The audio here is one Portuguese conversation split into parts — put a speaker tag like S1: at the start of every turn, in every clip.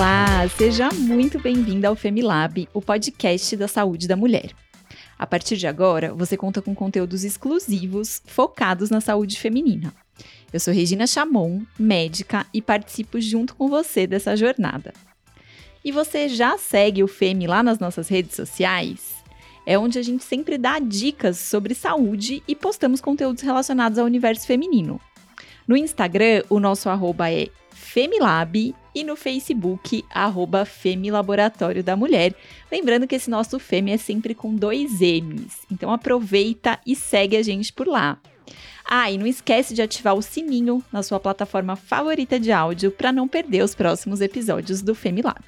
S1: Olá, seja muito bem-vinda ao Femilab, o podcast da saúde da mulher. A partir de agora, você conta com conteúdos exclusivos focados na saúde feminina. Eu sou Regina Chamon, médica, e participo junto com você dessa jornada. E você já segue o Femi lá nas nossas redes sociais? É onde a gente sempre dá dicas sobre saúde e postamos conteúdos relacionados ao universo feminino. No Instagram, o nosso arroba é Femilab e no Facebook, arroba Femilaboratório da Mulher. Lembrando que esse nosso Femi é sempre com dois M's. Então aproveita e segue a gente por lá. Ah, e não esquece de ativar o sininho na sua plataforma favorita de áudio para não perder os próximos episódios do Femilab.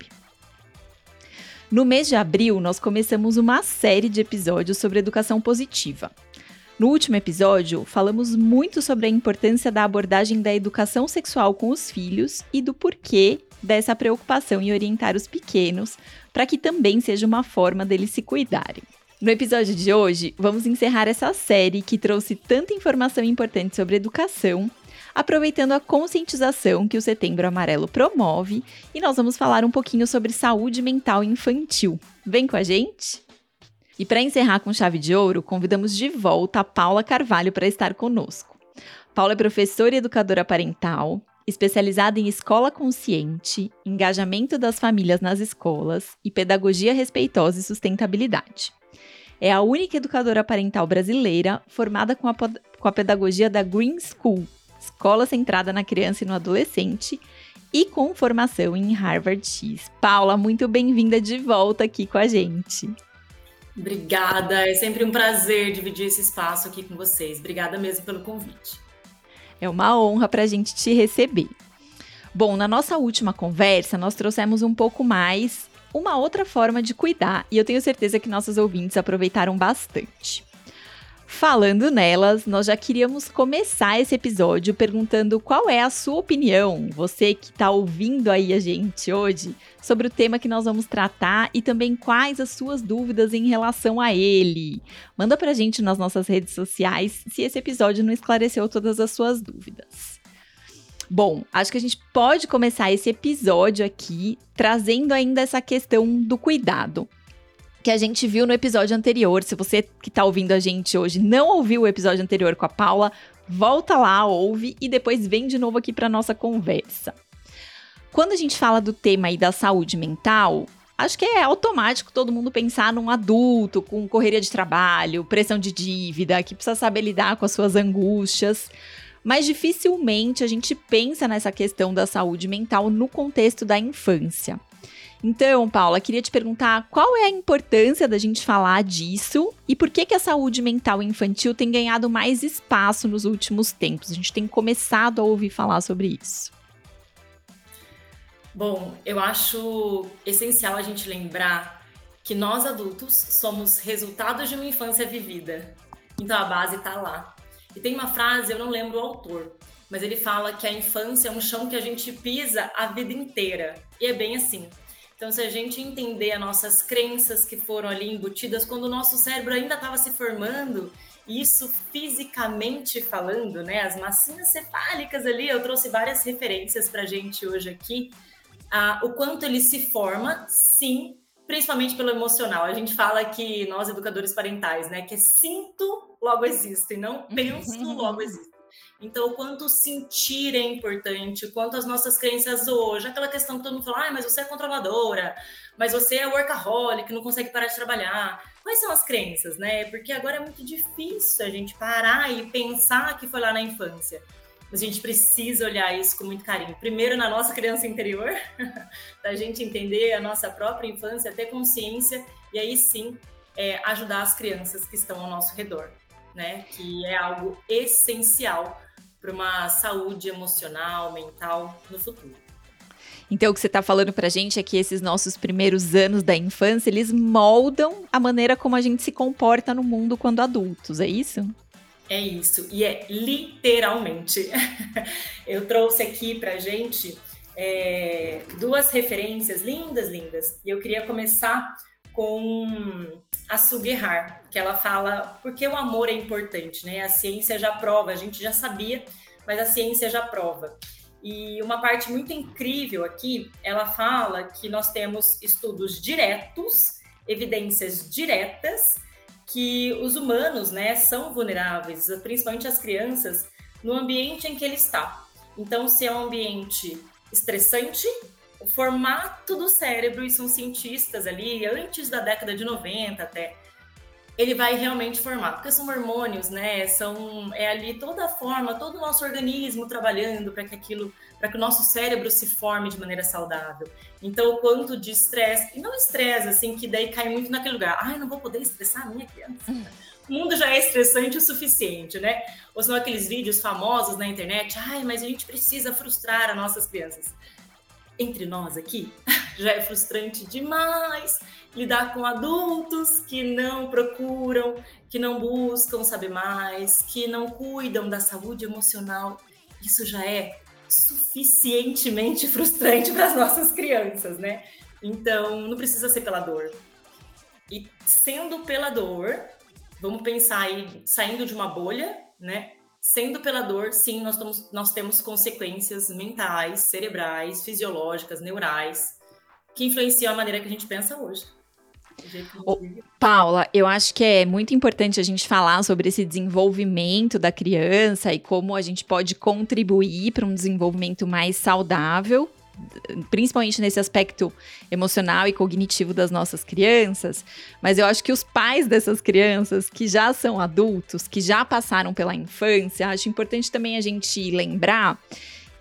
S1: No mês de abril, nós começamos uma série de episódios sobre educação positiva. No último episódio, falamos muito sobre a importância da abordagem da educação sexual com os filhos e do porquê dessa preocupação em orientar os pequenos, para que também seja uma forma deles se cuidarem. No episódio de hoje, vamos encerrar essa série que trouxe tanta informação importante sobre educação, aproveitando a conscientização que o Setembro Amarelo promove, e nós vamos falar um pouquinho sobre saúde mental infantil. Vem com a gente? E para encerrar com chave de ouro, convidamos de volta a Paula Carvalho para estar conosco. Paula é professora e educadora parental, especializada em escola consciente, engajamento das famílias nas escolas e pedagogia respeitosa e sustentabilidade. É a única educadora parental brasileira formada com a, com a pedagogia da Green School, escola centrada na criança e no adolescente, e com formação em Harvard X. Paula, muito bem-vinda de volta aqui com a gente.
S2: Obrigada, é sempre um prazer dividir esse espaço aqui com vocês. Obrigada mesmo pelo convite.
S1: É uma honra para a gente te receber. Bom, na nossa última conversa, nós trouxemos um pouco mais uma outra forma de cuidar e eu tenho certeza que nossos ouvintes aproveitaram bastante. Falando nelas, nós já queríamos começar esse episódio perguntando qual é a sua opinião, você que está ouvindo aí a gente hoje, sobre o tema que nós vamos tratar e também quais as suas dúvidas em relação a ele. Manda pra gente nas nossas redes sociais se esse episódio não esclareceu todas as suas dúvidas. Bom, acho que a gente pode começar esse episódio aqui trazendo ainda essa questão do cuidado que a gente viu no episódio anterior. Se você que está ouvindo a gente hoje não ouviu o episódio anterior com a Paula, volta lá, ouve e depois vem de novo aqui para nossa conversa. Quando a gente fala do tema aí da saúde mental, acho que é automático todo mundo pensar num adulto com correria de trabalho, pressão de dívida, que precisa saber lidar com as suas angústias. Mas dificilmente a gente pensa nessa questão da saúde mental no contexto da infância. Então, Paula, queria te perguntar qual é a importância da gente falar disso e por que, que a saúde mental infantil tem ganhado mais espaço nos últimos tempos? A gente tem começado a ouvir falar sobre isso.
S2: Bom, eu acho essencial a gente lembrar que nós adultos somos resultados de uma infância vivida. Então a base está lá. E tem uma frase, eu não lembro o autor, mas ele fala que a infância é um chão que a gente pisa a vida inteira. E é bem assim. Então, se a gente entender as nossas crenças que foram ali embutidas quando o nosso cérebro ainda estava se formando, isso fisicamente falando, né? As massinhas cefálicas ali, eu trouxe várias referências para a gente hoje aqui, ah, o quanto ele se forma, sim, principalmente pelo emocional. A gente fala que nós, educadores parentais, né, que é sinto, logo existo, e não penso, logo existo. Então, o quanto sentir é importante, o quanto as nossas crenças hoje, aquela questão que todo mundo fala, ah, mas você é controladora, mas você é workaholic, não consegue parar de trabalhar. Quais são as crenças, né? Porque agora é muito difícil a gente parar e pensar que foi lá na infância. Mas a gente precisa olhar isso com muito carinho. Primeiro na nossa criança interior, da gente entender a nossa própria infância, ter consciência e aí sim é, ajudar as crianças que estão ao nosso redor, né? Que é algo essencial para uma saúde emocional, mental no futuro.
S1: Então, o que você está falando para a gente é que esses nossos primeiros anos da infância, eles moldam a maneira como a gente se comporta no mundo quando adultos, é isso?
S2: É isso, e é literalmente. Eu trouxe aqui para a gente é, duas referências lindas, lindas, e eu queria começar com a Suguerrar, que ela fala porque o amor é importante, né? A ciência já prova, a gente já sabia, mas a ciência já prova. E uma parte muito incrível aqui, ela fala que nós temos estudos diretos, evidências diretas, que os humanos, né, são vulneráveis, principalmente as crianças, no ambiente em que ele está. Então, se é um ambiente estressante, o formato do cérebro, e são cientistas ali, antes da década de 90 até, ele vai realmente formar, porque são hormônios, né? São é ali toda a forma, todo o nosso organismo trabalhando para que aquilo, para que o nosso cérebro se forme de maneira saudável. Então, o quanto de estresse, e não estresse assim que daí cai muito naquele lugar. Ai, não vou poder estressar a minha criança. O mundo já é estressante o suficiente, né? Ou são aqueles vídeos famosos na internet, ai, mas a gente precisa frustrar as nossas crianças. Entre nós aqui, já é frustrante demais lidar com adultos que não procuram, que não buscam saber mais, que não cuidam da saúde emocional. Isso já é suficientemente frustrante para as nossas crianças, né? Então, não precisa ser pela dor. E sendo pela dor, vamos pensar aí, saindo de uma bolha, né? Sendo pela dor, sim, nós, temos, nós temos consequências mentais, cerebrais, fisiológicas, neurais, que influenciam a maneira que a gente pensa hoje.
S1: Paula, eu acho que é muito importante a gente falar sobre esse desenvolvimento da criança e como a gente pode contribuir para um desenvolvimento mais saudável, principalmente nesse aspecto emocional e cognitivo das nossas crianças. Mas eu acho que os pais dessas crianças que já são adultos, que já passaram pela infância, acho importante também a gente lembrar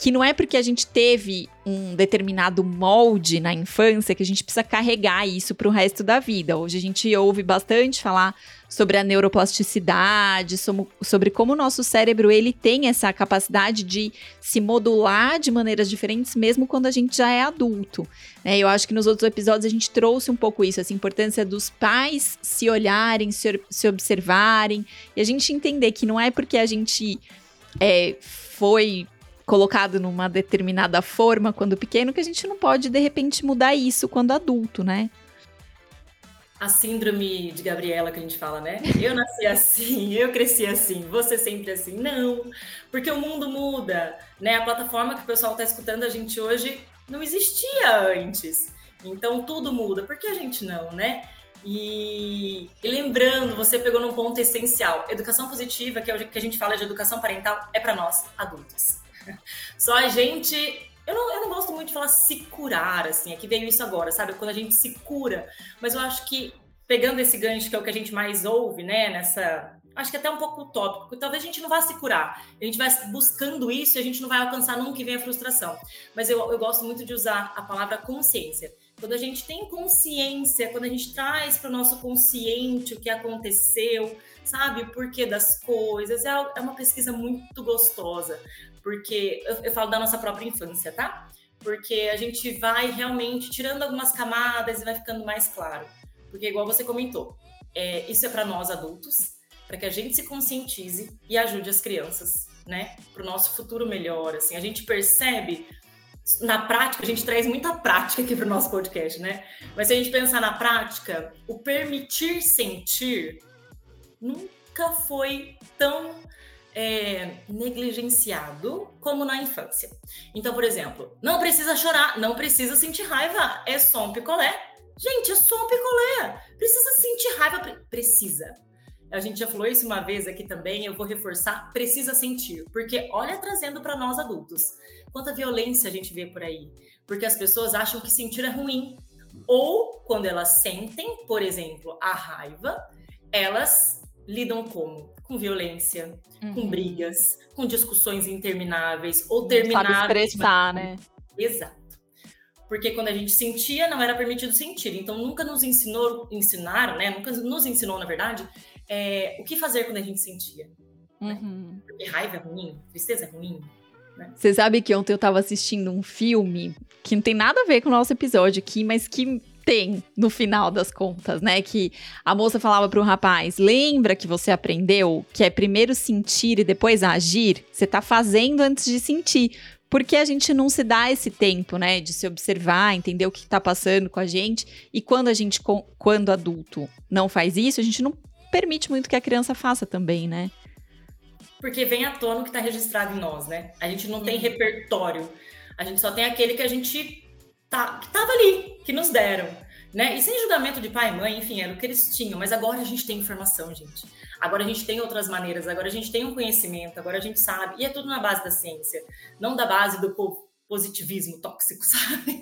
S1: que não é porque a gente teve um determinado molde na infância que a gente precisa carregar isso para o resto da vida. Hoje a gente ouve bastante falar sobre a neuroplasticidade, sobre como o nosso cérebro ele tem essa capacidade de se modular de maneiras diferentes, mesmo quando a gente já é adulto. Né? Eu acho que nos outros episódios a gente trouxe um pouco isso, essa importância dos pais se olharem, se, se observarem, e a gente entender que não é porque a gente é, foi colocado numa determinada forma quando pequeno que a gente não pode de repente mudar isso quando adulto, né?
S2: A síndrome de Gabriela que a gente fala, né? Eu nasci assim, eu cresci assim, você sempre assim. Não, porque o mundo muda, né? A plataforma que o pessoal está escutando a gente hoje não existia antes. Então tudo muda, por que a gente não, né? E, e, lembrando, você pegou num ponto essencial. Educação positiva, que é o que a gente fala de educação parental, é para nós, adultos. Só a gente. Eu não, eu não gosto muito de falar se curar, assim, é que veio isso agora, sabe? Quando a gente se cura. Mas eu acho que, pegando esse gancho, que é o que a gente mais ouve, né, nessa. Acho que é até um pouco utópico, talvez a gente não vá se curar. A gente vai buscando isso e a gente não vai alcançar nunca que vem a frustração. Mas eu, eu gosto muito de usar a palavra consciência. Quando a gente tem consciência, quando a gente traz para o nosso consciente o que aconteceu, sabe, o porquê das coisas, é, é uma pesquisa muito gostosa porque eu, eu, falo da nossa própria infância, tá? Porque a gente vai realmente tirando algumas camadas e vai ficando mais claro. Porque, igual você comentou, é, isso é para nós adultos, para que a gente se conscientize e ajude as crianças, né? Para o nosso futuro melhor. Assim, a gente percebe na prática, a gente traz muita prática aqui para o nosso podcast, né? Mas se a gente pensar na prática, o permitir sentir nunca foi tão é, negligenciado como na infância. Então, por exemplo, não precisa chorar, não precisa sentir raiva, é só um picolé. Gente, é só um picolé. Precisa sentir raiva? Precisa. A gente já falou isso uma vez aqui também, eu vou reforçar, precisa sentir, porque olha trazendo para nós adultos, quanta violência a gente vê por aí, porque as pessoas acham que sentir é ruim, ou quando elas sentem, por exemplo, a raiva, elas lidam como? com violência, uhum. com brigas, com discussões intermináveis ou termináveis.
S1: Sabe expressar, né?
S2: Exato. Porque quando a gente sentia, não era permitido sentir. Então nunca nos ensinou, ensinaram, né? Nunca nos ensinou, na verdade, é, o que fazer quando a gente sentia. Né? Uhum. Né? Porque raiva é ruim, tristeza é ruim.
S1: Né? Você sabe que ontem eu tava assistindo um filme que não tem nada a ver com o nosso episódio aqui, mas que tem no final das contas, né? Que a moça falava para o rapaz: lembra que você aprendeu que é primeiro sentir e depois agir? Você tá fazendo antes de sentir. Porque a gente não se dá esse tempo, né, de se observar, entender o que está passando com a gente. E quando a gente, quando adulto, não faz isso, a gente não permite muito que a criança faça também, né?
S2: porque vem à tona o que está registrado em nós, né? A gente não tem repertório, a gente só tem aquele que a gente tá, que tava ali, que nos deram. Né? E sem julgamento de pai e mãe, enfim, era o que eles tinham. Mas agora a gente tem informação, gente. Agora a gente tem outras maneiras, agora a gente tem um conhecimento, agora a gente sabe. E é tudo na base da ciência, não da base do positivismo tóxico, sabe?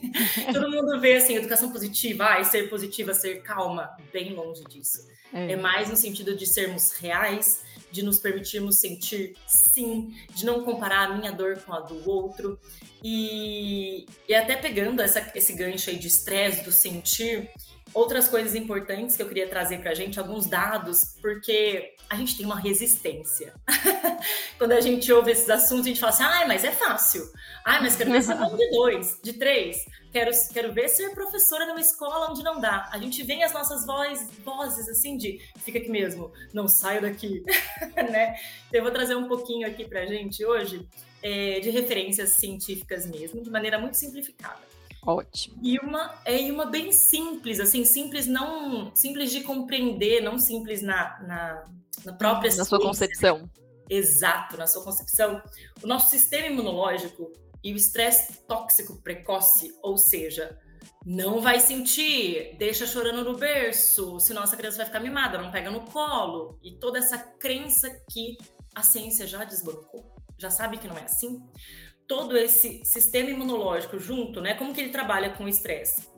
S2: Todo mundo vê assim, educação positiva, ah, ser positiva, ser calma, bem longe disso. É. é mais no sentido de sermos reais, de nos permitirmos sentir sim, de não comparar a minha dor com a do outro. E, e até pegando essa, esse gancho aí de estresse, do sentir, outras coisas importantes que eu queria trazer para a gente, alguns dados, porque a gente tem uma resistência. Quando a gente ouve esses assuntos, a gente fala assim, ah, mas é fácil. Ah, mas quero ver ser bom de dois, de três. Quero, quero ver ser professora numa escola onde não dá. A gente vem as nossas voz, vozes assim de fica aqui mesmo, não saio daqui, né? Então, eu vou trazer um pouquinho aqui pra gente hoje é, de referências científicas mesmo, de maneira muito simplificada.
S1: Ótimo.
S2: E uma é uma bem simples, assim, simples não simples de compreender, não simples na, na, na própria
S1: na sua concepção.
S2: Exato, na sua concepção. O nosso sistema imunológico e o estresse tóxico precoce, ou seja, não vai sentir, deixa chorando no berço, senão essa criança vai ficar mimada, não pega no colo. E toda essa crença que a ciência já desbancou, já sabe que não é assim todo esse sistema imunológico junto, né? Como que ele trabalha com o estresse?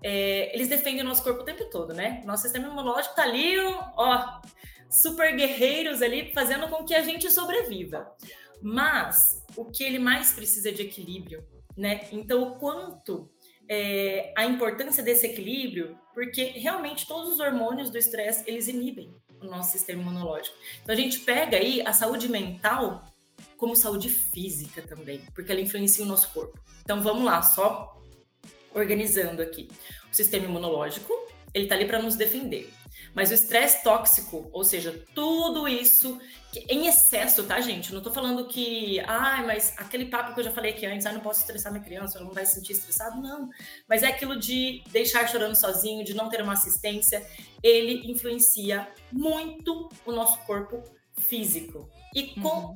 S2: É, eles defendem o nosso corpo o tempo todo, né? Nosso sistema imunológico tá ali, ó, super guerreiros ali, fazendo com que a gente sobreviva. Mas o que ele mais precisa é de equilíbrio, né? Então, o quanto é, a importância desse equilíbrio, porque realmente todos os hormônios do estresse eles inibem o nosso sistema imunológico. Então, a gente pega aí a saúde mental como saúde física também, porque ela influencia o nosso corpo. Então vamos lá, só organizando aqui. O sistema imunológico, ele tá ali para nos defender. Mas o estresse tóxico, ou seja, tudo isso em excesso, tá, gente? não tô falando que, ai, ah, mas aquele papo que eu já falei aqui antes, ah, não posso estressar minha criança, ela não vai se sentir estressado, não. Mas é aquilo de deixar chorando sozinho, de não ter uma assistência, ele influencia muito o nosso corpo físico. E com uhum.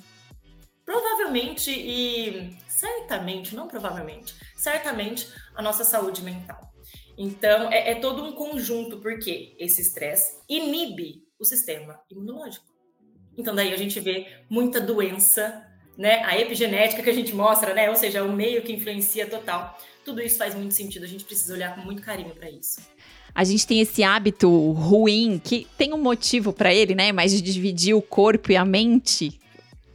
S2: Provavelmente e certamente, não provavelmente, certamente a nossa saúde mental. Então, é, é todo um conjunto, porque esse estresse inibe o sistema imunológico. Então, daí a gente vê muita doença, né? A epigenética que a gente mostra, né? Ou seja, o meio que influencia total. Tudo isso faz muito sentido, a gente precisa olhar com muito carinho para isso
S1: a gente tem esse hábito ruim que tem um motivo para ele, né? Mas de dividir o corpo e a mente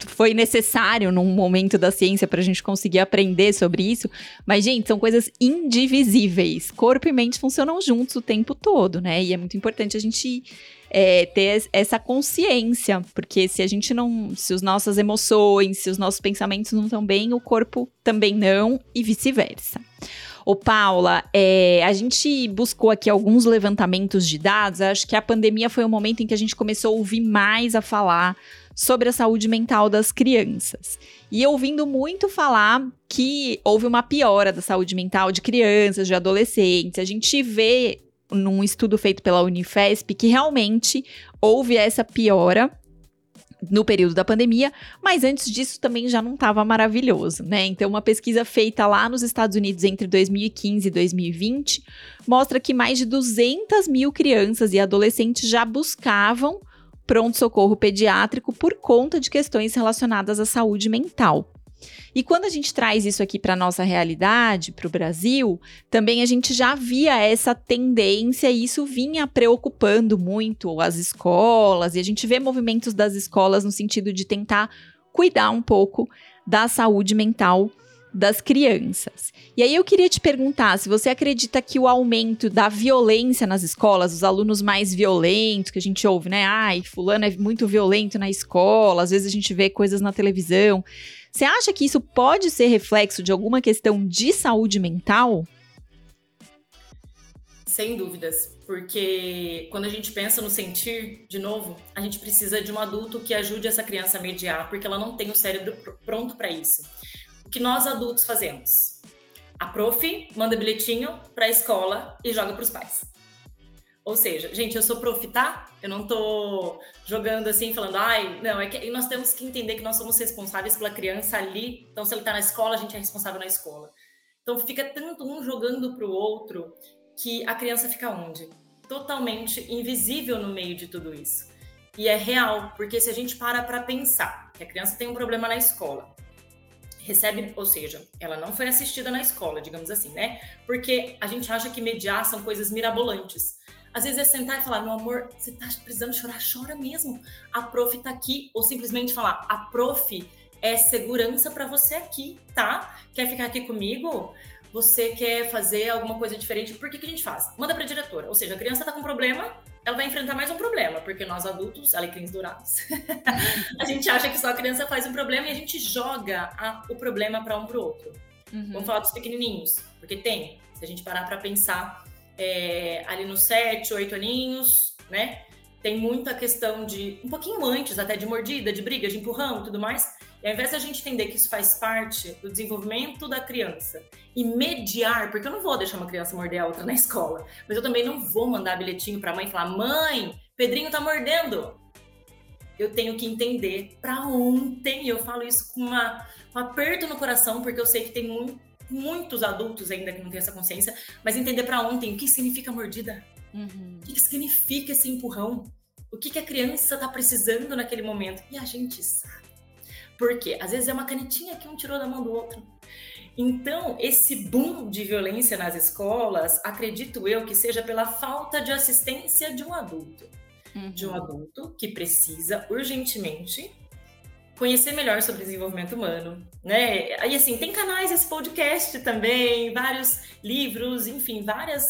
S1: foi necessário num momento da ciência para a gente conseguir aprender sobre isso. Mas, gente, são coisas indivisíveis. Corpo e mente funcionam juntos o tempo todo, né? E é muito importante a gente é, ter essa consciência, porque se a gente não. Se as nossas emoções, se os nossos pensamentos não estão bem, o corpo também não, e vice-versa. Ô, Paula, é, a gente buscou aqui alguns levantamentos de dados. Acho que a pandemia foi o momento em que a gente começou a ouvir mais a falar sobre a saúde mental das crianças. E ouvindo muito falar que houve uma piora da saúde mental de crianças, de adolescentes. A gente vê num estudo feito pela Unifesp que realmente houve essa piora no período da pandemia, mas antes disso também já não estava maravilhoso, né? Então, uma pesquisa feita lá nos Estados Unidos entre 2015 e 2020 mostra que mais de 200 mil crianças e adolescentes já buscavam pronto-socorro pediátrico por conta de questões relacionadas à saúde mental. E quando a gente traz isso aqui para nossa realidade, para o Brasil, também a gente já via essa tendência e isso vinha preocupando muito as escolas, e a gente vê movimentos das escolas no sentido de tentar cuidar um pouco da saúde mental das crianças. E aí eu queria te perguntar se você acredita que o aumento da violência nas escolas, os alunos mais violentos que a gente ouve, né? Ai, fulano é muito violento na escola, às vezes a gente vê coisas na televisão. Você acha que isso pode ser reflexo de alguma questão de saúde mental?
S2: Sem dúvidas, porque quando a gente pensa no sentir, de novo, a gente precisa de um adulto que ajude essa criança a mediar, porque ela não tem o cérebro pronto para isso o que nós adultos fazemos? A prof manda bilhetinho para a escola e joga para os pais. Ou seja, gente, eu sou prof, tá? Eu não tô jogando assim, falando, ai, não, é que nós temos que entender que nós somos responsáveis pela criança ali. Então, se ele tá na escola, a gente é responsável na escola. Então, fica tanto um jogando pro outro que a criança fica onde? Totalmente invisível no meio de tudo isso. E é real, porque se a gente para para pensar que a criança tem um problema na escola, recebe, ou seja, ela não foi assistida na escola, digamos assim, né? Porque a gente acha que mediar são coisas mirabolantes. Às vezes é sentar e falar, meu amor, você tá precisando chorar, chora mesmo. A prof tá aqui. Ou simplesmente falar, a prof é segurança para você aqui, tá? Quer ficar aqui comigo? Você quer fazer alguma coisa diferente? Por que, que a gente faz? Manda pra diretora. Ou seja, a criança tá com problema, ela vai enfrentar mais um problema, porque nós adultos, alecrins dourados, a gente acha que só a criança faz um problema e a gente joga a, o problema para um pro outro. Uhum. Vamos falar dos pequenininhos, porque tem. Se a gente parar para pensar é, ali nos sete, oito aninhos, né? Tem muita questão de, um pouquinho antes até, de mordida, de briga, de empurrão e tudo mais. E ao invés de a gente entender que isso faz parte do desenvolvimento da criança e mediar, porque eu não vou deixar uma criança morder a outra na escola, mas eu também não vou mandar bilhetinho para a mãe e falar: mãe, Pedrinho tá mordendo. Eu tenho que entender para ontem, eu falo isso com, uma, um aperto no coração, porque eu sei que tem muito, muitos adultos ainda que não têm essa consciência, mas entender para ontem o que significa mordida, uhum. o que significa esse empurrão, o que, que a criança está precisando naquele momento. E a gente sabe. Por quê? Às vezes é uma canetinha que um tirou da mão do outro. Então, esse boom de violência nas escolas, acredito eu que seja pela falta de assistência de um adulto. Uhum. De um adulto que precisa urgentemente conhecer melhor sobre desenvolvimento humano, né? Aí assim, tem canais esse podcast também, vários livros, enfim, várias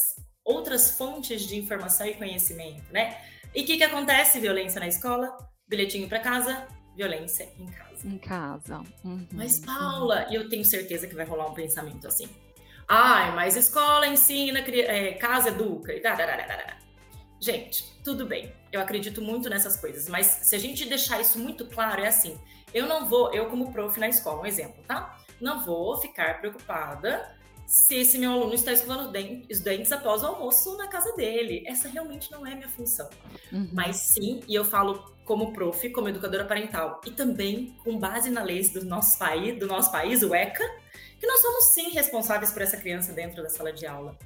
S2: outras fontes de informação e conhecimento, né? E o que que acontece? Violência na escola, bilhetinho para casa, violência em casa.
S1: Em casa.
S2: Uhum, mas Paula, e eu tenho certeza que vai rolar um pensamento assim. Ai, mas escola ensina, é, casa educa e Gente, tudo bem. Eu acredito muito nessas coisas, mas se a gente deixar isso muito claro, é assim: eu não vou, eu como prof na escola, um exemplo, tá? Não vou ficar preocupada se esse meu aluno está escovando os dentes após o almoço na casa dele. Essa realmente não é minha função. Uhum. Mas sim, e eu falo como prof, como educadora parental, e também com base na lei do nosso país, do nosso país, o ECA, que nós somos sim responsáveis por essa criança dentro da sala de aula.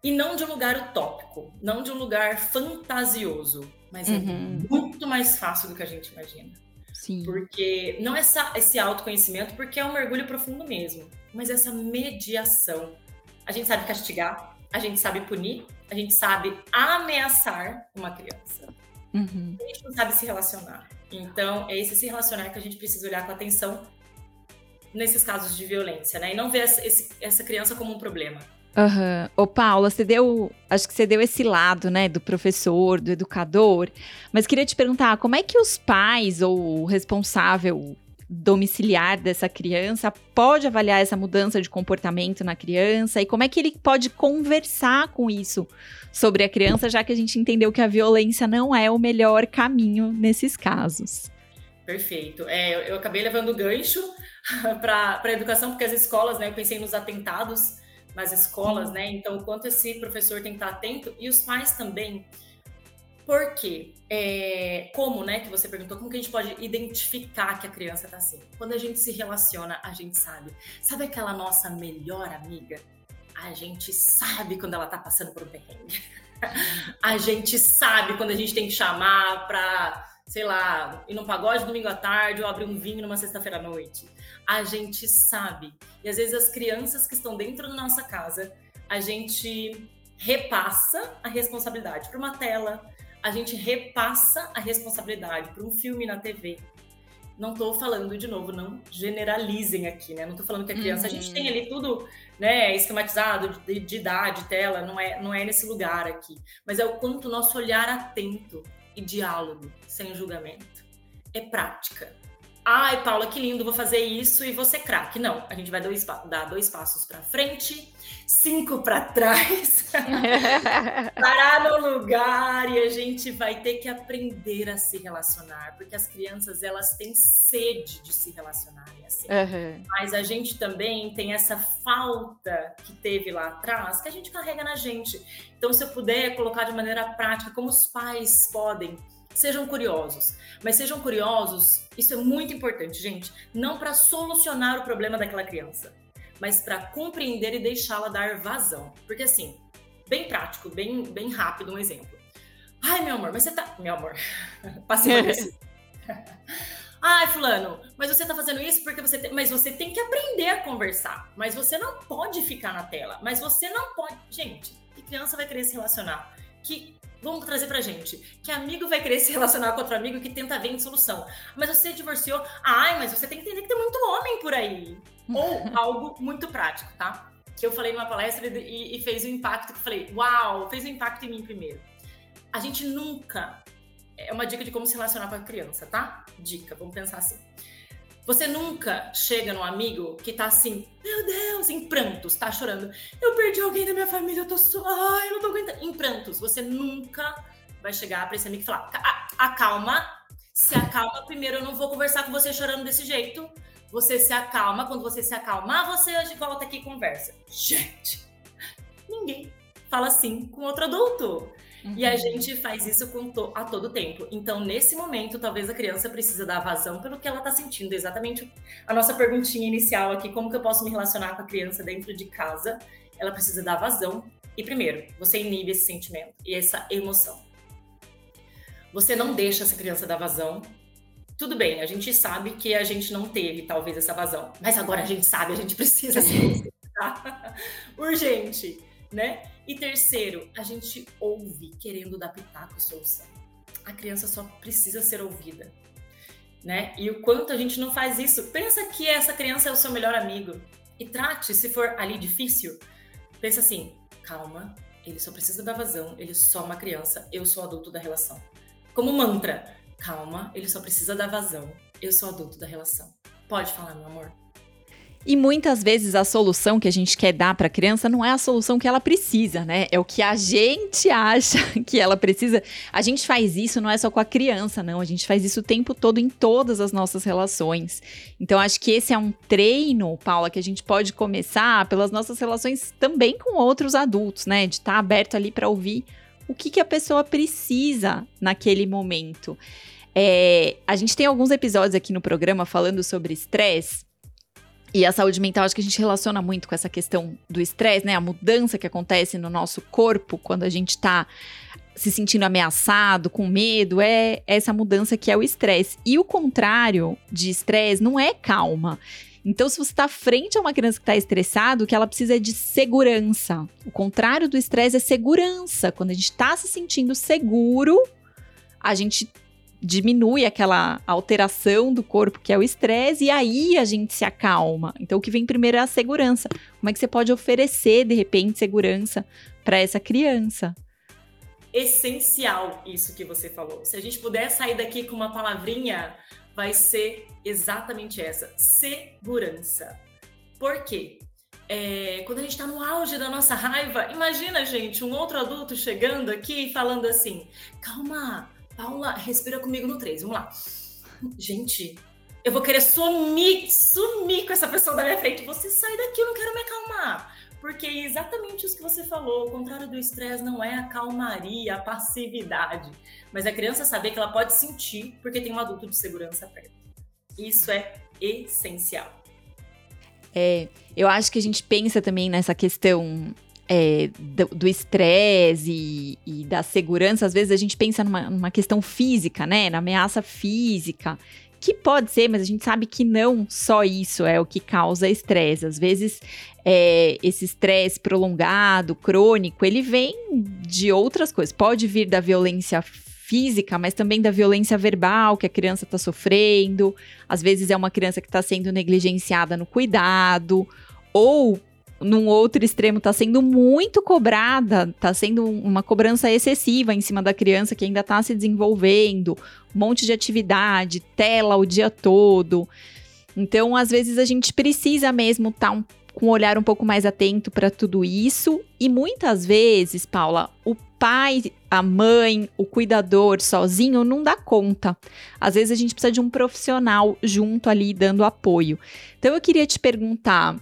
S2: E não de um lugar utópico, não de um lugar fantasioso, mas é uhum. é muito mais fácil do que a gente imagina. Sim. Porque não é esse autoconhecimento, porque é um mergulho profundo mesmo, mas essa mediação. A gente sabe castigar, a gente sabe punir, a gente sabe ameaçar uma criança. Uhum. A gente não sabe se relacionar. Então, é esse se relacionar que a gente precisa olhar com atenção nesses casos de violência, né? E não ver essa, esse, essa criança como um problema.
S1: Uhum. Ô, Paula, você deu. Acho que você deu esse lado, né, do professor, do educador. Mas queria te perguntar, como é que os pais ou o responsável domiciliar dessa criança pode avaliar essa mudança de comportamento na criança e como é que ele pode conversar com isso sobre a criança, já que a gente entendeu que a violência não é o melhor caminho nesses casos.
S2: Perfeito. É, eu, acabei levando gancho para a educação, porque as escolas, né, eu pensei nos atentados nas escolas, né? Então, o quanto esse professor tem que estar atento e os pais também. Por quê? É, como, né, que você perguntou, como que a gente pode identificar que a criança tá assim? Quando a gente se relaciona, a gente sabe. Sabe aquela nossa melhor amiga? A gente sabe quando ela tá passando por um perrengue. a gente sabe quando a gente tem que chamar pra, sei lá, ir num pagode domingo à tarde ou abrir um vinho numa sexta-feira à noite a gente sabe. E às vezes as crianças que estão dentro da nossa casa, a gente repassa a responsabilidade para uma tela, a gente repassa a responsabilidade para um filme na TV. Não estou falando de novo, não generalizem aqui, né? Não estou falando que a criança, uhum. a gente tem uhum. ali tudo, né, esquematizado de, de idade, tela, não é, não é nesse lugar aqui. Mas é o quanto o nosso olhar atento e diálogo, sem julgamento. É prática Ai, Paula, que lindo, vou fazer isso e você craque. Não, a gente vai dois, dar dois passos para frente, cinco para trás, parar no lugar e a gente vai ter que aprender a se relacionar, porque as crianças elas têm sede de se relacionarem assim. Uhum. Mas a gente também tem essa falta que teve lá atrás que a gente carrega na gente. Então, se eu puder colocar de maneira prática, como os pais podem Sejam curiosos, mas sejam curiosos, isso é muito importante, gente, não para solucionar o problema daquela criança, mas para compreender e deixá-la dar vazão. Porque assim, bem prático, bem, bem rápido um exemplo. Ai, meu amor, mas você tá. Meu amor, passei por isso. Ai, fulano, mas você tá fazendo isso porque você tem. Mas você tem que aprender a conversar. Mas você não pode ficar na tela. Mas você não pode. Gente, que criança vai querer se relacionar? Que Vamos trazer pra gente. Que amigo vai querer se relacionar com outro amigo que tenta ver em solução. Mas você divorciou. Ai, mas você tem que entender que tem muito homem por aí. Ou algo muito prático, tá? Que eu falei numa palestra e, e fez um impacto que eu falei, uau, fez um impacto em mim primeiro. A gente nunca. É uma dica de como se relacionar com a criança, tá? Dica, vamos pensar assim. Você nunca chega num amigo que tá assim, meu Deus, em prantos, tá chorando. Eu perdi alguém da minha família, eu tô só, ai, eu não tô aguentando. Em prantos. Você nunca vai chegar pra esse amigo e falar, acalma, se acalma. Primeiro, eu não vou conversar com você chorando desse jeito. Você se acalma. Quando você se acalmar, você volta aqui e conversa. Gente, ninguém fala assim com outro adulto. Uhum. E a gente faz isso to a todo tempo. Então, nesse momento, talvez a criança precisa dar vazão pelo que ela está sentindo. Exatamente a nossa perguntinha inicial aqui, como que eu posso me relacionar com a criança dentro de casa? Ela precisa dar vazão. E primeiro, você inibe esse sentimento e essa emoção. Você não deixa essa criança dar vazão. Tudo bem, a gente sabe que a gente não teve talvez essa vazão, mas agora a gente sabe, a gente precisa se urgente, né? E terceiro, a gente ouve querendo dar pitaco e solução. A criança só precisa ser ouvida, né? E o quanto a gente não faz isso. Pensa que essa criança é o seu melhor amigo e trate, se for ali difícil, pensa assim: calma, ele só precisa dar vazão, ele é só uma criança, eu sou adulto da relação. Como mantra, calma, ele só precisa dar vazão, eu sou adulto da relação. Pode falar, meu amor.
S1: E muitas vezes a solução que a gente quer dar para a criança não é a solução que ela precisa, né? É o que a gente acha que ela precisa. A gente faz isso não é só com a criança, não. A gente faz isso o tempo todo em todas as nossas relações. Então acho que esse é um treino, Paula, que a gente pode começar pelas nossas relações também com outros adultos, né? De estar tá aberto ali para ouvir o que, que a pessoa precisa naquele momento. É, a gente tem alguns episódios aqui no programa falando sobre estresse. E a saúde mental, acho que a gente relaciona muito com essa questão do estresse, né? A mudança que acontece no nosso corpo quando a gente tá se sentindo ameaçado, com medo, é essa mudança que é o estresse. E o contrário de estresse não é calma. Então, se você está frente a uma criança que está estressada, o que ela precisa é de segurança. O contrário do estresse é segurança. Quando a gente está se sentindo seguro, a gente diminui aquela alteração do corpo que é o estresse e aí a gente se acalma. Então o que vem primeiro é a segurança. Como é que você pode oferecer de repente segurança para essa criança?
S2: Essencial isso que você falou. Se a gente puder sair daqui com uma palavrinha, vai ser exatamente essa: segurança. Por quê? É, quando a gente está no auge da nossa raiva, imagina, gente, um outro adulto chegando aqui e falando assim: calma, Paula, respira comigo no 3, vamos lá. Gente, eu vou querer sumir, sumir com essa pessoa da minha frente. Você sai daqui, eu não quero me acalmar. Porque é exatamente isso que você falou. O contrário do estresse não é a calmaria, a passividade. Mas a criança saber que ela pode sentir porque tem um adulto de segurança perto. Isso é essencial.
S1: É, eu acho que a gente pensa também nessa questão é, do estresse e, e, da segurança, às vezes a gente pensa numa, numa, questão física, né? Na ameaça física, que pode ser, mas a gente sabe que não só isso é o que causa estresse. Às vezes, é, esse estresse prolongado, crônico, ele vem de outras coisas. Pode vir da violência física, mas também da violência verbal que a criança está sofrendo. Às vezes é uma criança que está sendo negligenciada no cuidado, ou num outro extremo está sendo muito cobrada, está sendo uma cobrança excessiva em cima da criança que ainda está se desenvolvendo, um monte de atividade, tela o dia todo. Então, às vezes a gente precisa mesmo estar tá um, com um olhar um pouco mais atento para tudo isso. E muitas vezes, Paula, o pai, a mãe, o cuidador sozinho não dá conta. Às vezes a gente precisa de um profissional junto ali dando apoio. Então eu queria te perguntar,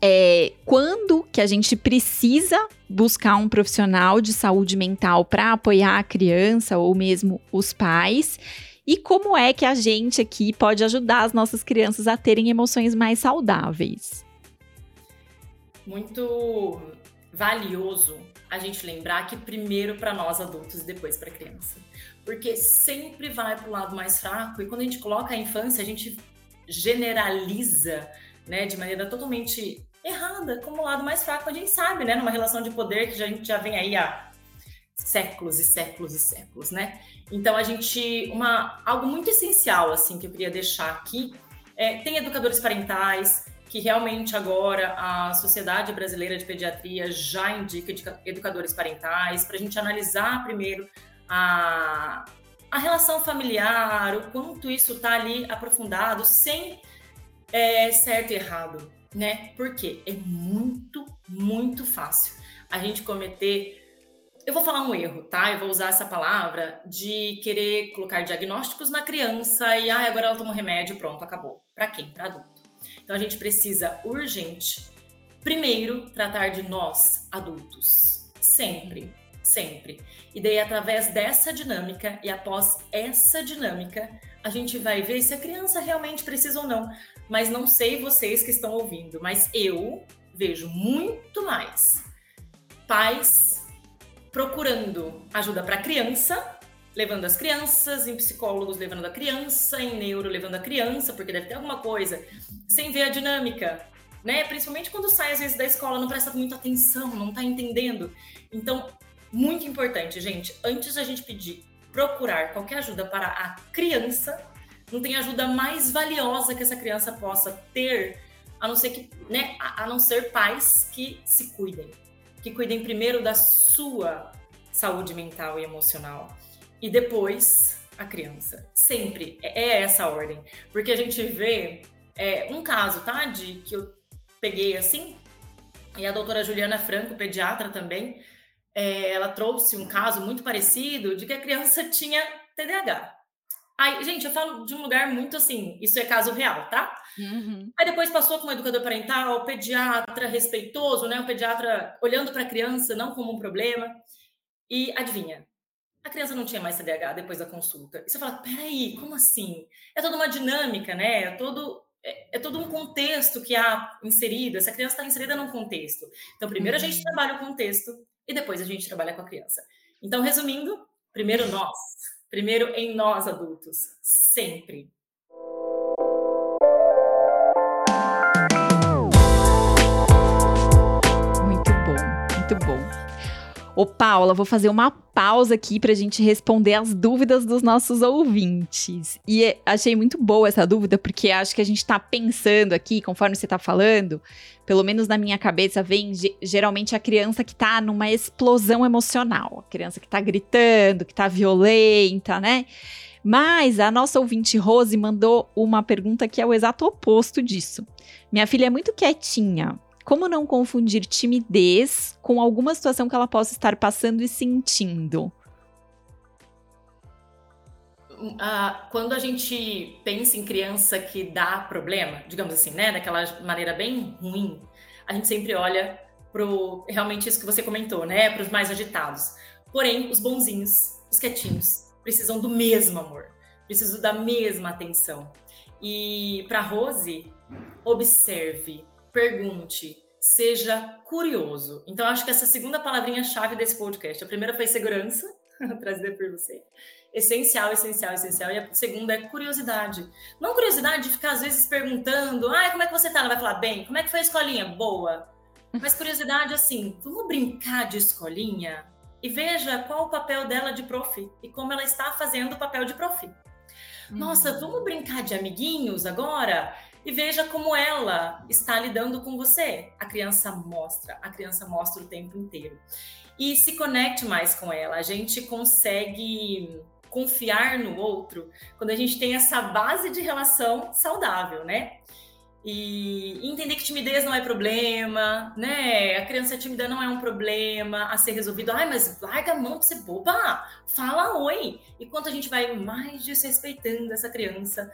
S1: é, quando que a gente precisa buscar um profissional de saúde mental para apoiar a criança ou mesmo os pais? E como é que a gente aqui pode ajudar as nossas crianças a terem emoções mais saudáveis?
S2: Muito valioso a gente lembrar que primeiro para nós adultos e depois para criança. Porque sempre vai para o lado mais fraco e quando a gente coloca a infância, a gente generaliza, né, de maneira totalmente errada, como o lado mais fraco, a gente sabe, né, numa relação de poder que a gente já vem aí há séculos e séculos e séculos, né? Então a gente uma algo muito essencial assim que eu queria deixar aqui é, tem educadores parentais, que realmente agora a Sociedade Brasileira de Pediatria já indica educadores parentais, para a gente analisar primeiro a, a relação familiar, o quanto isso está ali aprofundado, sem é, certo e errado, né? Porque é muito, muito fácil a gente cometer. Eu vou falar um erro, tá? Eu vou usar essa palavra de querer colocar diagnósticos na criança e ah, agora ela toma um remédio, pronto, acabou. Para quem? Para adulto. Então a gente precisa urgente, primeiro, tratar de nós, adultos. Sempre, sempre. E daí, através dessa dinâmica e após essa dinâmica, a gente vai ver se a criança realmente precisa ou não. Mas não sei vocês que estão ouvindo, mas eu vejo muito mais pais procurando ajuda para criança levando as crianças, em psicólogos levando a criança, em neuro levando a criança, porque deve ter alguma coisa, sem ver a dinâmica, né? Principalmente quando sai às vezes da escola, não presta muita atenção, não tá entendendo. Então, muito importante, gente, antes da gente pedir procurar qualquer ajuda para a criança, não tem ajuda mais valiosa que essa criança possa ter, a não ser que, né, a não ser pais que se cuidem, que cuidem primeiro da sua saúde mental e emocional e depois a criança. Sempre é, é essa a ordem. Porque a gente vê é, um caso, tá? De que eu peguei assim, e a doutora Juliana Franco, pediatra também, é, ela trouxe um caso muito parecido de que a criança tinha TDAH. Aí, gente, eu falo de um lugar muito assim, isso é caso real, tá? Uhum. Aí depois passou com um educador parental, pediatra respeitoso, né? Um pediatra olhando para a criança, não como um problema. E adivinha, a criança não tinha mais TDAH depois da consulta. E você fala, peraí, como assim? É toda uma dinâmica, né? É todo, é, é todo um contexto que há inserido. Essa criança está inserida num contexto. Então, primeiro a gente uhum. trabalha o contexto e depois a gente trabalha com a criança. Então, resumindo, primeiro nós. Primeiro em nós adultos. Sempre.
S1: Muito bom, muito bom. Ô, Paula, vou fazer uma pausa aqui para a gente responder as dúvidas dos nossos ouvintes. E é, achei muito boa essa dúvida, porque acho que a gente está pensando aqui, conforme você está falando, pelo menos na minha cabeça, vem geralmente a criança que está numa explosão emocional, a criança que está gritando, que está violenta, né? Mas a nossa ouvinte Rose mandou uma pergunta que é o exato oposto disso. Minha filha é muito quietinha, como não confundir timidez com alguma situação que ela possa estar passando e sentindo?
S2: Uh, quando a gente pensa em criança que dá problema, digamos assim, né, daquela maneira bem ruim, a gente sempre olha pro realmente isso que você comentou, né, para os mais agitados. Porém, os bonzinhos, os quietinhos, precisam do mesmo amor, precisam da mesma atenção. E para Rose, observe, pergunte, seja curioso. Então, acho que essa segunda palavrinha-chave desse podcast. A primeira foi segurança, trazida por você. Essencial, essencial, essencial. E a segunda é curiosidade. Não curiosidade de ficar, às vezes, perguntando: ai, como é que você tá? Ela vai falar bem. Como é que foi a escolinha? Boa. Mas curiosidade, assim, vamos brincar de escolinha? E veja qual o papel dela de prof e como ela está fazendo o papel de prof. Nossa, uhum. vamos brincar de amiguinhos agora? E veja como ela está lidando com você. A criança mostra, a criança mostra o tempo inteiro. E se conecte mais com ela. A gente consegue confiar no outro quando a gente tem essa base de relação saudável, né? E entender que timidez não é problema, né? A criança tímida não é um problema a ser resolvido. Ai, mas larga a mão de ser boba, fala oi. E quanto a gente vai mais desrespeitando essa criança,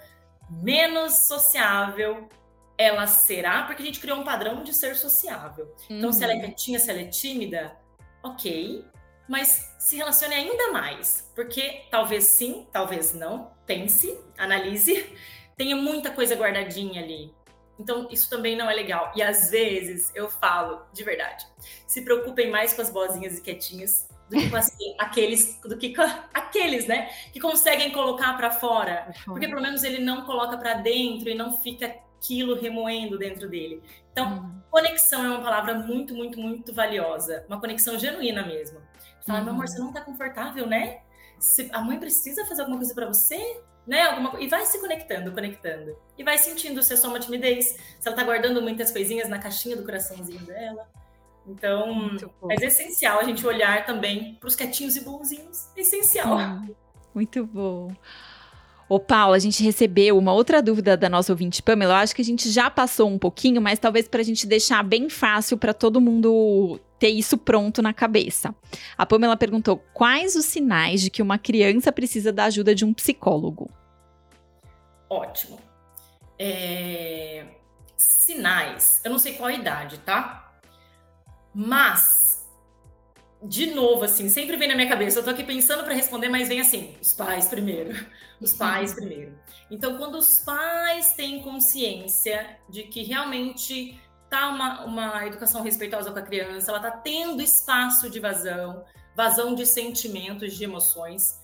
S2: menos sociável ela será, porque a gente criou um padrão de ser sociável. Uhum. Então, se ela é uhum. quietinha, se ela é tímida, ok, mas se relacione ainda mais, porque talvez sim, talvez não. Pense, analise, tenha muita coisa guardadinha ali. Então, isso também não é legal. E às vezes eu falo, de verdade, se preocupem mais com as boazinhas e quietinhas do que com as, aqueles, do que aqueles, né, que conseguem colocar para fora, porque pelo menos ele não coloca para dentro e não fica aquilo remoendo dentro dele. Então, uhum. conexão é uma palavra muito, muito, muito valiosa, uma conexão genuína mesmo. Fala, uhum. meu amor, uhum. você não tá confortável, né? Se a mãe precisa fazer alguma coisa para você, né? Alguma, e vai se conectando, conectando. E vai sentindo se é só uma timidez, se ela tá guardando muitas coisinhas na caixinha do coraçãozinho dela. Então, é essencial a gente olhar também para os quietinhos e bonzinhos. É essencial. Hum,
S1: muito bom. Ô, Paula, a gente recebeu uma outra dúvida da nossa ouvinte Pamela. Eu acho que a gente já passou um pouquinho, mas talvez para a gente deixar bem fácil para todo mundo ter isso pronto na cabeça. A Pamela perguntou: quais os sinais de que uma criança precisa da ajuda de um psicólogo?
S2: Ótimo. É... Sinais. Eu não sei qual a idade, tá? Mas, de novo, assim, sempre vem na minha cabeça. Eu tô aqui pensando para responder, mas vem assim: os pais primeiro. Os pais primeiro. Então, quando os pais têm consciência de que realmente tá uma, uma educação respeitosa com a criança, ela tá tendo espaço de vazão, vazão de sentimentos, de emoções.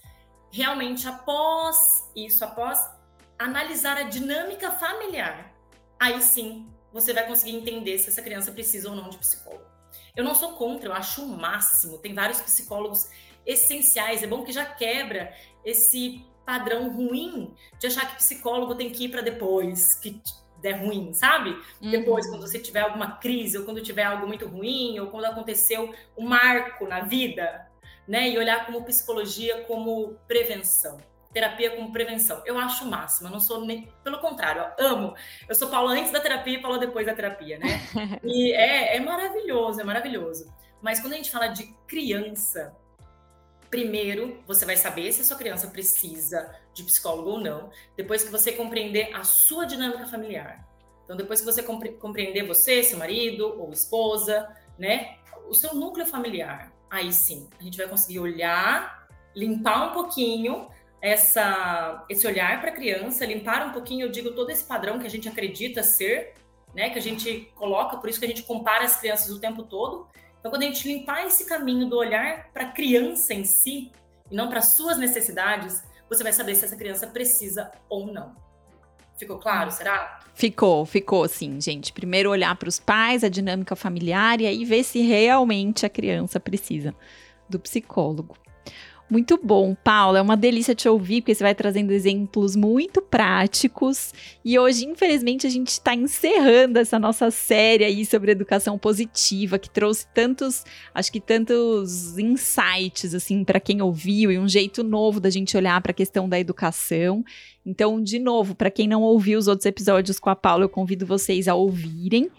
S2: Realmente, após isso, após analisar a dinâmica familiar, aí sim você vai conseguir entender se essa criança precisa ou não de psicólogo. Eu não sou contra, eu acho o máximo. Tem vários psicólogos essenciais. É bom que já quebra esse padrão ruim de achar que psicólogo tem que ir para depois, que der ruim, sabe? Uhum. Depois, quando você tiver alguma crise, ou quando tiver algo muito ruim, ou quando aconteceu um marco na vida, né? E olhar como psicologia como prevenção. Terapia como prevenção. Eu acho o máximo. Eu não sou nem. Pelo contrário, eu amo. Eu sou Paula antes da terapia e Paula depois da terapia, né? e é, é maravilhoso, é maravilhoso. Mas quando a gente fala de criança, primeiro você vai saber se a sua criança precisa de psicólogo ou não, depois que você compreender a sua dinâmica familiar. Então, depois que você compre compreender você, seu marido ou esposa, né, o seu núcleo familiar, aí sim, a gente vai conseguir olhar, limpar um pouquinho essa, esse olhar para a criança, limpar um pouquinho, eu digo, todo esse padrão que a gente acredita ser, né, que a gente coloca, por isso que a gente compara as crianças o tempo todo, então, quando a gente limpar esse caminho do olhar para a criança em si, e não para suas necessidades, você vai saber se essa criança precisa ou não. Ficou claro, será?
S1: Ficou, ficou sim, gente. Primeiro olhar para os pais, a dinâmica familiar e aí ver se realmente a criança precisa do psicólogo. Muito bom, Paula. É uma delícia te ouvir, porque você vai trazendo exemplos muito práticos. E hoje, infelizmente, a gente está encerrando essa nossa série aí sobre educação positiva, que trouxe tantos, acho que tantos insights, assim, para quem ouviu, e um jeito novo da gente olhar para a questão da educação. Então, de novo, para quem não ouviu os outros episódios com a Paula, eu convido vocês a ouvirem.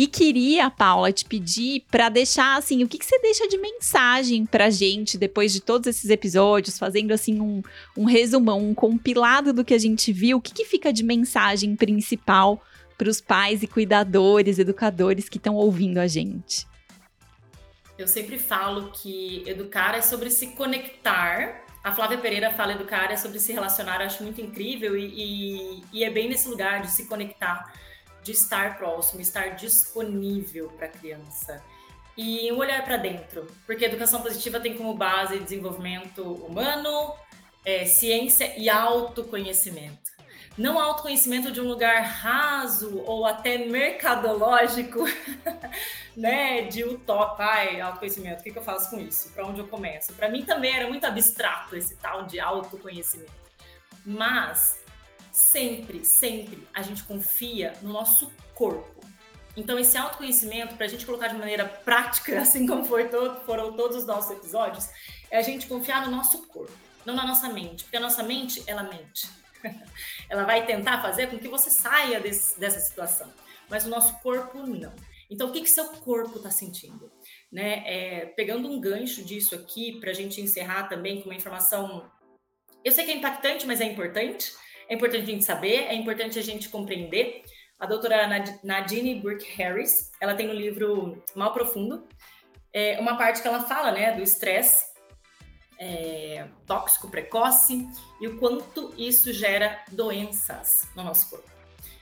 S1: E queria, Paula, te pedir para deixar assim, o que, que você deixa de mensagem pra gente depois de todos esses episódios, fazendo assim um, um resumão, um compilado do que a gente viu, o que, que fica de mensagem principal para os pais e cuidadores, educadores que estão ouvindo a gente?
S2: Eu sempre falo que educar é sobre se conectar a Flávia Pereira fala educar é sobre se relacionar, eu acho muito incrível e, e, e é bem nesse lugar de se conectar, de estar próximo, estar disponível para a criança. E um olhar para dentro, porque a educação positiva tem como base desenvolvimento humano, é, ciência e autoconhecimento não autoconhecimento de um lugar raso ou até mercadológico, né, de utop, ai, autoconhecimento, o que, que eu faço com isso? Para onde eu começo? Para mim também era muito abstrato esse tal de autoconhecimento. Mas sempre, sempre a gente confia no nosso corpo. Então, esse autoconhecimento, para a gente colocar de maneira prática, assim como todo, foram todos os nossos episódios, é a gente confiar no nosso corpo, não na nossa mente. Porque a nossa mente, ela mente. ela vai tentar fazer com que você saia desse, dessa situação. Mas o nosso corpo, não. Então, o que, que seu corpo está sentindo? Né? É, pegando um gancho disso aqui, para a gente encerrar também com uma informação. Eu sei que é impactante, mas é importante. É importante a gente saber, é importante a gente compreender. A doutora Nadine Burke Harris, ela tem no livro Mal Profundo, é, uma parte que ela fala né, do estresse é, tóxico precoce e o quanto isso gera doenças no nosso corpo.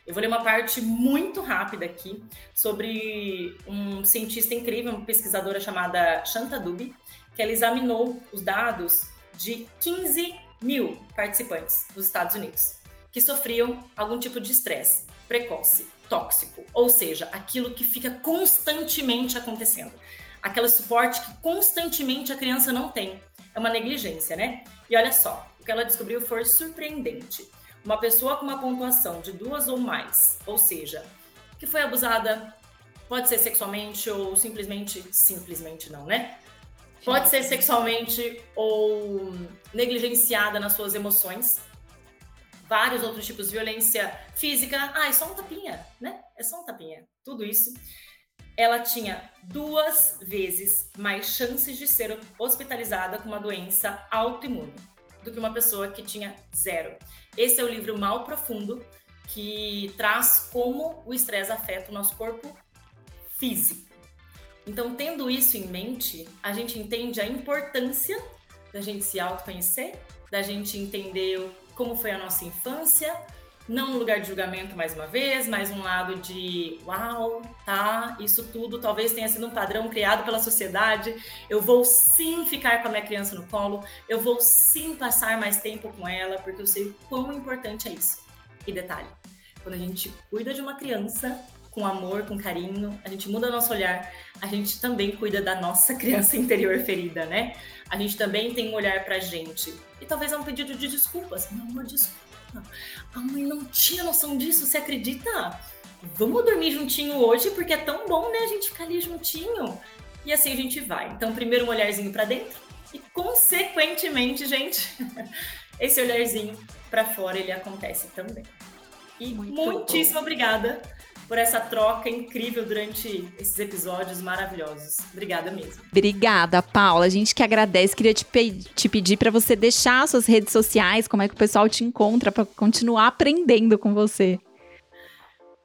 S2: Eu vou ler uma parte muito rápida aqui sobre um cientista incrível, uma pesquisadora chamada Shanta Dubey, que ela examinou os dados de 15 mil participantes nos Estados Unidos que sofriam algum tipo de estresse precoce, tóxico, ou seja, aquilo que fica constantemente acontecendo, aquele suporte que constantemente a criança não tem. É uma negligência, né? E olha só, o que ela descobriu foi surpreendente. Uma pessoa com uma pontuação de duas ou mais, ou seja, que foi abusada, pode ser sexualmente ou simplesmente, simplesmente não, né? Pode ser sexualmente ou negligenciada nas suas emoções, vários outros tipos de violência física. Ah, é só um tapinha, né? É só um tapinha. Tudo isso. Ela tinha duas vezes mais chances de ser hospitalizada com uma doença autoimune do que uma pessoa que tinha zero. Esse é o livro Mal Profundo, que traz como o estresse afeta o nosso corpo físico. Então, tendo isso em mente, a gente entende a importância da gente se autoconhecer, da gente entender como foi a nossa infância, não um lugar de julgamento mais uma vez, mais um lado de uau, tá, isso tudo talvez tenha sido um padrão criado pela sociedade. Eu vou sim ficar com a minha criança no colo, eu vou sim passar mais tempo com ela, porque eu sei o quão importante é isso. E detalhe, quando a gente cuida de uma criança com amor, com carinho, a gente muda nosso olhar, a gente também cuida da nossa criança interior ferida, né? A gente também tem um olhar pra gente e talvez é um pedido de desculpas. Meu amor, desculpa. A mãe não tinha noção disso, você acredita? Vamos dormir juntinho hoje, porque é tão bom, né? A gente ficar ali juntinho. E assim a gente vai. Então, primeiro um olharzinho para dentro e, consequentemente, gente, esse olharzinho para fora ele acontece também. E Muito muitíssimo bom. obrigada por essa troca incrível durante esses episódios maravilhosos. Obrigada mesmo.
S1: Obrigada, Paula. A gente que agradece. Queria te, pe te pedir para você deixar suas redes sociais, como é que o pessoal te encontra para continuar aprendendo com você.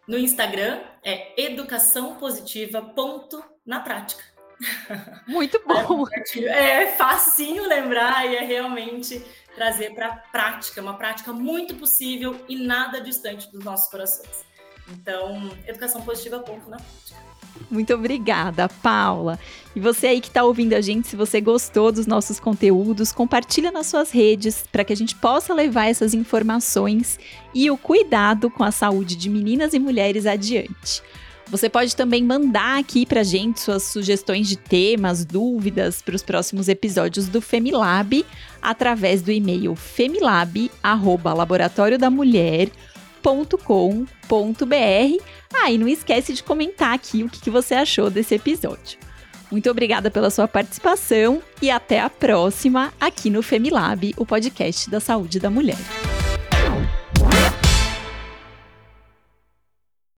S2: No Instagram é educação positiva ponto na prática.
S1: Muito bom.
S2: É, é facinho lembrar e é realmente trazer para a prática, uma prática muito possível e nada distante dos nossos corações. Então, educação positiva ponto na prática.
S1: Muito obrigada, Paula. E você aí que está ouvindo a gente, se você gostou dos nossos conteúdos, compartilha nas suas redes para que a gente possa levar essas informações e o cuidado com a saúde de meninas e mulheres adiante. Você pode também mandar aqui para a gente suas sugestões de temas, dúvidas para os próximos episódios do Femilab através do e-mail femilab@laboratoriodamulher.com www.cultura.com.br. Ah, e não esquece de comentar aqui o que, você achou desse episódio. Muito obrigada pela sua participação e até a próxima aqui no Femilab, o podcast da saúde da mulher.